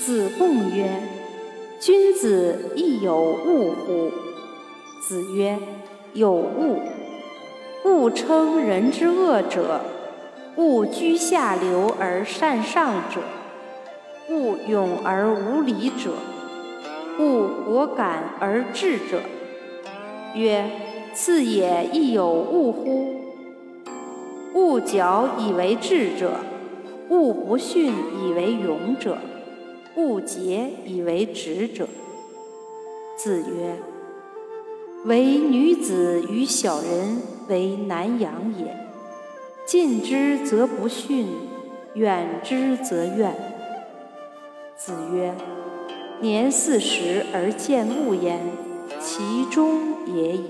子贡曰：“君子亦有恶乎？”子曰：“有恶。恶称人之恶者，恶居下流而善上者，恶勇而无礼者，恶果敢而智者。”曰：“次也亦有恶乎？恶矫以为智者，恶不逊以为勇者。”勿节以为直者。子曰：“唯女子与小人为难养也。近之则不逊，远之则怨。”子曰：“年四十而见物焉，其中也已。”